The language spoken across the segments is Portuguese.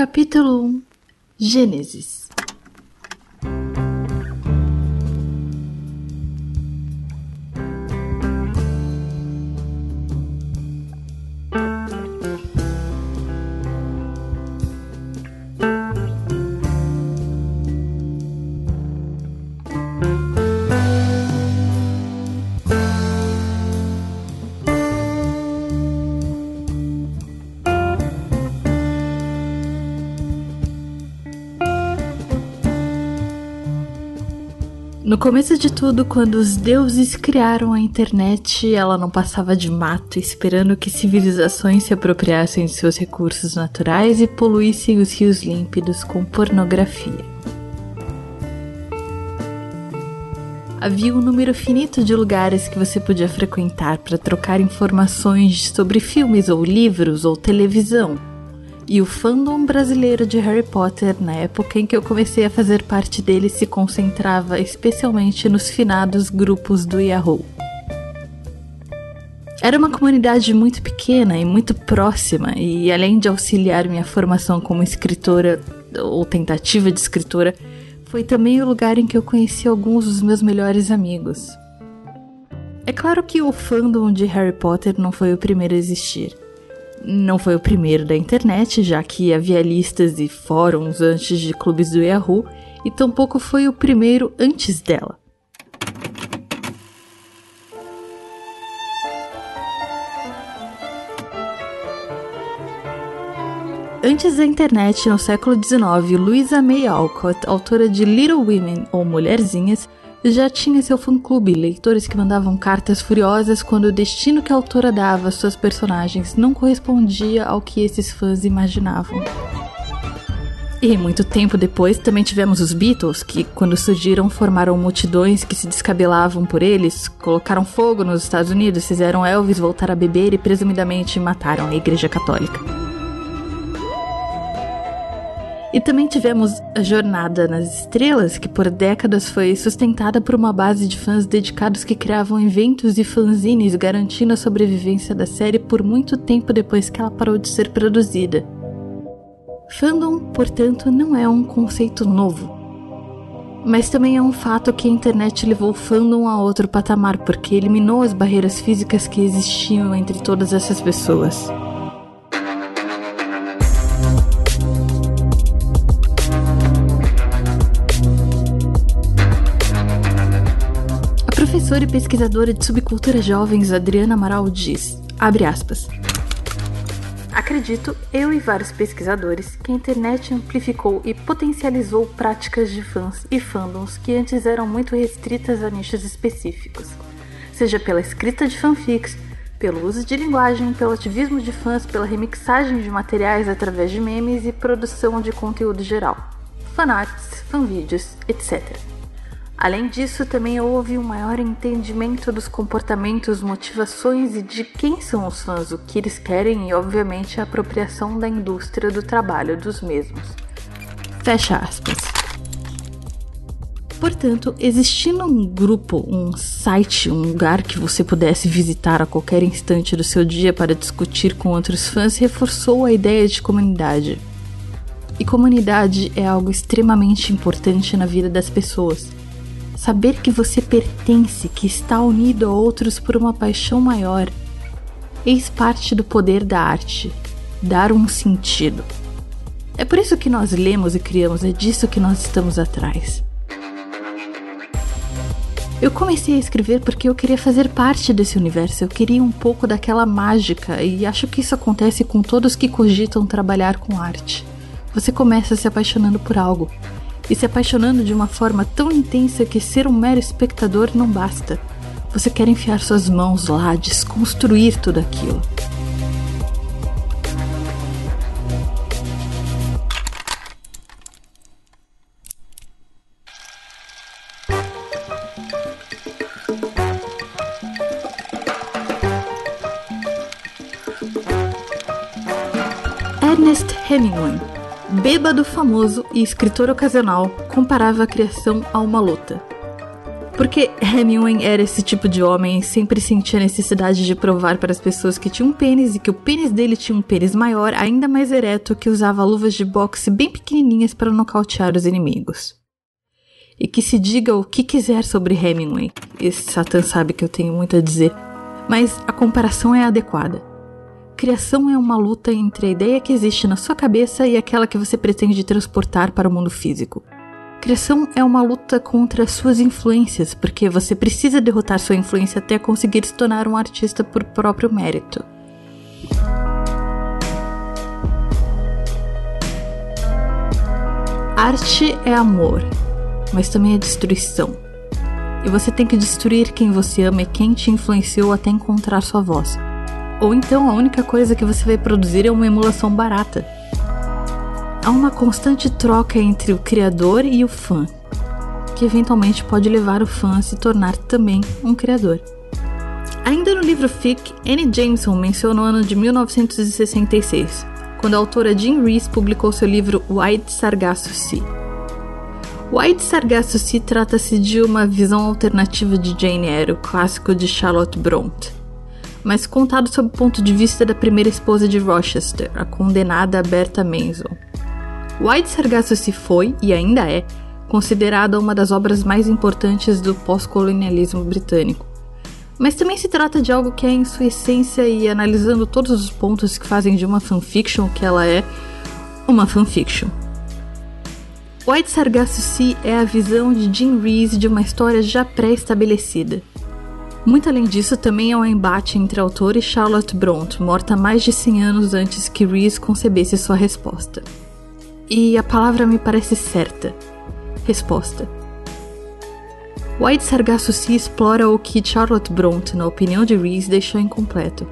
Capítulo 1 Gênesis começo de tudo, quando os deuses criaram a internet, ela não passava de mato, esperando que civilizações se apropriassem de seus recursos naturais e poluíssem os rios límpidos com pornografia. Havia um número finito de lugares que você podia frequentar para trocar informações sobre filmes ou livros ou televisão, e o fandom brasileiro de Harry Potter, na época em que eu comecei a fazer parte dele, se concentrava especialmente nos finados grupos do Yahoo. Era uma comunidade muito pequena e muito próxima, e além de auxiliar minha formação como escritora ou tentativa de escritora, foi também o lugar em que eu conheci alguns dos meus melhores amigos. É claro que o fandom de Harry Potter não foi o primeiro a existir. Não foi o primeiro da internet, já que havia listas e fóruns antes de clubes do Yahoo, e tampouco foi o primeiro antes dela. Antes da internet, no século XIX, Louisa May Alcott, autora de Little Women ou Mulherzinhas, já tinha seu fã-clube, leitores que mandavam cartas furiosas quando o destino que a autora dava às suas personagens não correspondia ao que esses fãs imaginavam. E muito tempo depois também tivemos os Beatles, que quando surgiram formaram multidões que se descabelavam por eles, colocaram fogo nos Estados Unidos, fizeram Elvis voltar a beber e presumidamente mataram a Igreja Católica. E também tivemos a Jornada nas Estrelas, que por décadas foi sustentada por uma base de fãs dedicados que criavam eventos e fanzines garantindo a sobrevivência da série por muito tempo depois que ela parou de ser produzida. Fandom, portanto, não é um conceito novo. Mas também é um fato que a internet levou fandom a outro patamar, porque eliminou as barreiras físicas que existiam entre todas essas pessoas. Professora e pesquisadora de subcultura jovens Adriana Amaral diz, abre aspas, Acredito, eu e vários pesquisadores, que a internet amplificou e potencializou práticas de fãs e fandoms que antes eram muito restritas a nichos específicos, seja pela escrita de fanfics, pelo uso de linguagem, pelo ativismo de fãs, pela remixagem de materiais através de memes e produção de conteúdo geral, fanarts, fanvídeos, etc. Além disso, também houve um maior entendimento dos comportamentos, motivações e de quem são os fãs, o que eles querem e, obviamente, a apropriação da indústria do trabalho dos mesmos. Fecha aspas. Portanto, existindo um grupo, um site, um lugar que você pudesse visitar a qualquer instante do seu dia para discutir com outros fãs, reforçou a ideia de comunidade. E comunidade é algo extremamente importante na vida das pessoas Saber que você pertence, que está unido a outros por uma paixão maior. Eis parte do poder da arte dar um sentido. É por isso que nós lemos e criamos, é disso que nós estamos atrás. Eu comecei a escrever porque eu queria fazer parte desse universo, eu queria um pouco daquela mágica e acho que isso acontece com todos que cogitam trabalhar com arte. Você começa se apaixonando por algo, e se apaixonando de uma forma tão intensa que ser um mero espectador não basta. Você quer enfiar suas mãos lá, desconstruir tudo aquilo. Ernest Hemingway bêbado famoso e escritor ocasional, comparava a criação a uma luta. Porque Hemingway era esse tipo de homem, sempre sentia a necessidade de provar para as pessoas que tinha um pênis e que o pênis dele tinha um pênis maior, ainda mais ereto, que usava luvas de boxe bem pequenininhas para nocautear os inimigos. E que se diga o que quiser sobre Hemingway, esse Satan sabe que eu tenho muito a dizer, mas a comparação é adequada. Criação é uma luta entre a ideia que existe na sua cabeça e aquela que você pretende transportar para o mundo físico. Criação é uma luta contra suas influências, porque você precisa derrotar sua influência até conseguir se tornar um artista por próprio mérito. Arte é amor, mas também é destruição. E você tem que destruir quem você ama e quem te influenciou até encontrar sua voz. Ou então a única coisa que você vai produzir é uma emulação barata há uma constante troca entre o criador e o fã, que eventualmente pode levar o fã a se tornar também um criador. Ainda no livro Fic, Annie Jameson menciona o ano de 1966, quando a autora Jean Rees publicou seu livro White Sargasso Sea. White Sargasso Sea trata-se de uma visão alternativa de Jane Eyre, o clássico de Charlotte Bronte, mas contado sob o ponto de vista da primeira esposa de Rochester, a condenada Bertha Mason. White Sargasso se foi, e ainda é, considerada uma das obras mais importantes do pós-colonialismo britânico. Mas também se trata de algo que é, em sua essência e analisando todos os pontos que fazem de uma fanfiction que ela é, uma fanfiction. White Sargasso Sea é a visão de Jim Rees de uma história já pré-estabelecida. Muito além disso, também é um embate entre a autora e Charlotte Bronte, morta mais de 100 anos antes que Rees concebesse sua resposta. E a palavra me parece certa. Resposta. White Sargasso Sea explora o que Charlotte Bronte, na opinião de Reese, deixou incompleto.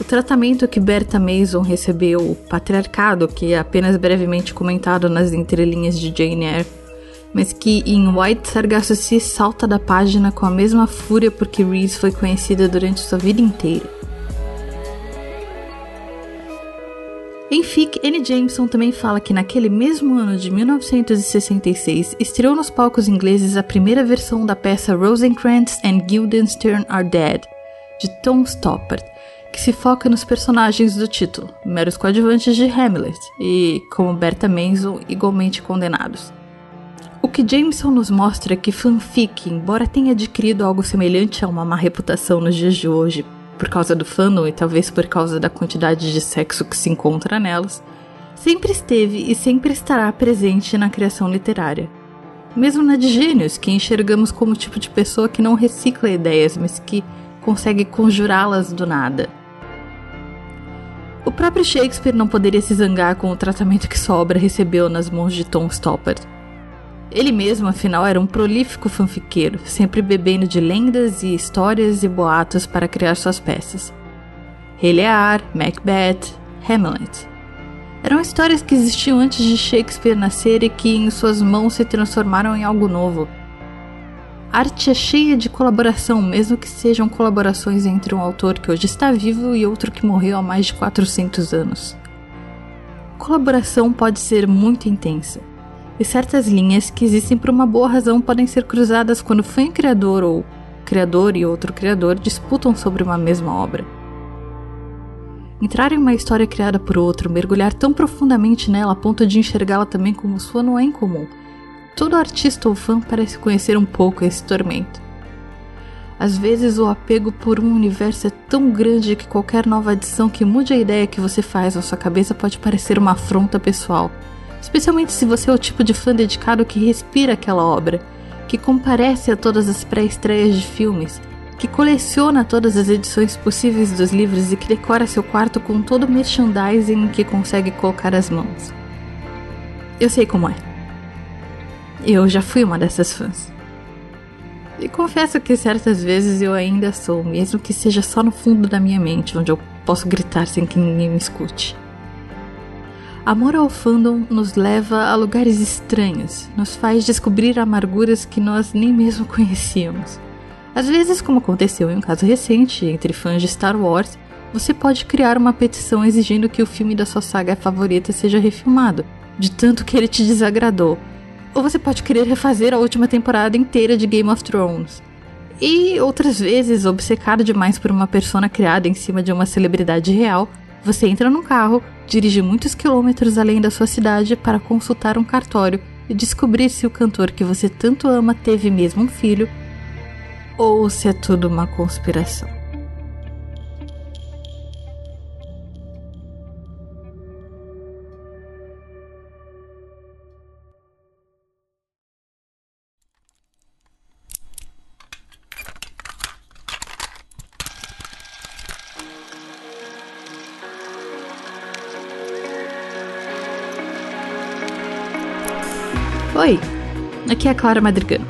O tratamento que Bertha Mason recebeu, o patriarcado, que é apenas brevemente comentado nas entrelinhas de Jane Eyre, mas que em White Sargasso Sea salta da página com a mesma fúria porque Reese foi conhecida durante sua vida inteira. Em Fic, Anne Jameson também fala que naquele mesmo ano de 1966 estreou nos palcos ingleses a primeira versão da peça Rosencrantz and Guildenstern Are Dead, de Tom Stoppard, que se foca nos personagens do título, meros coadjuvantes de Hamlet, e, como Bertha Mason, igualmente condenados. O que Jameson nos mostra é que fanfic, embora tenha adquirido algo semelhante a uma má reputação nos dias de hoje por causa do fandom e talvez por causa da quantidade de sexo que se encontra nelas, sempre esteve e sempre estará presente na criação literária. Mesmo na de gênios, que enxergamos como o tipo de pessoa que não recicla ideias, mas que consegue conjurá-las do nada. O próprio Shakespeare não poderia se zangar com o tratamento que sua obra recebeu nas mãos de Tom Stoppard. Ele mesmo, afinal, era um prolífico fanfiqueiro, sempre bebendo de lendas e histórias e boatos para criar suas peças. Rei Lear, Macbeth, Hamlet. Eram histórias que existiam antes de Shakespeare nascer e que em suas mãos se transformaram em algo novo. arte é cheia de colaboração, mesmo que sejam colaborações entre um autor que hoje está vivo e outro que morreu há mais de 400 anos. Colaboração pode ser muito intensa e certas linhas que existem por uma boa razão podem ser cruzadas quando fã e criador ou criador e outro criador disputam sobre uma mesma obra. Entrar em uma história criada por outro, mergulhar tão profundamente nela a ponto de enxergá-la também como sua não é incomum. Todo artista ou fã parece conhecer um pouco esse tormento. Às vezes o apego por um universo é tão grande que qualquer nova adição que mude a ideia que você faz na sua cabeça pode parecer uma afronta pessoal especialmente se você é o tipo de fã dedicado que respira aquela obra, que comparece a todas as pré-estreias de filmes, que coleciona todas as edições possíveis dos livros e que decora seu quarto com todo o merchandising que consegue colocar as mãos. Eu sei como é. Eu já fui uma dessas fãs. E confesso que certas vezes eu ainda sou, mesmo que seja só no fundo da minha mente, onde eu posso gritar sem que ninguém me escute. Amor ao fandom nos leva a lugares estranhos, nos faz descobrir amarguras que nós nem mesmo conhecíamos. Às vezes, como aconteceu em um caso recente entre fãs de Star Wars, você pode criar uma petição exigindo que o filme da sua saga favorita seja refilmado, de tanto que ele te desagradou. ou você pode querer refazer a última temporada inteira de Game of Thrones. E outras vezes, obcecado demais por uma persona criada em cima de uma celebridade real, você entra num carro, dirige muitos quilômetros além da sua cidade para consultar um cartório e descobrir se o cantor que você tanto ama teve mesmo um filho ou se é tudo uma conspiração. Oi, aqui é a Clara Madrigano.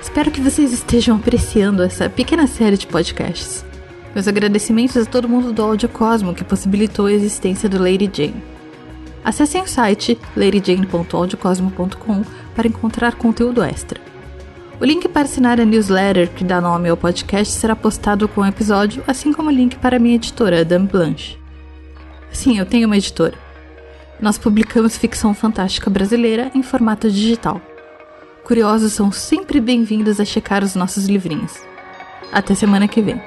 Espero que vocês estejam apreciando essa pequena série de podcasts. Meus agradecimentos a todo mundo do Audio Cosmo que possibilitou a existência do Lady Jane. Acessem o site ladyjane.audiocosmo.com para encontrar conteúdo extra. O link para assinar a newsletter que dá nome ao podcast será postado com o episódio, assim como o link para a minha editora, Dame Blanche. Sim, eu tenho uma editora. Nós publicamos ficção fantástica brasileira em formato digital. Curiosos são sempre bem-vindos a checar os nossos livrinhos. Até semana que vem.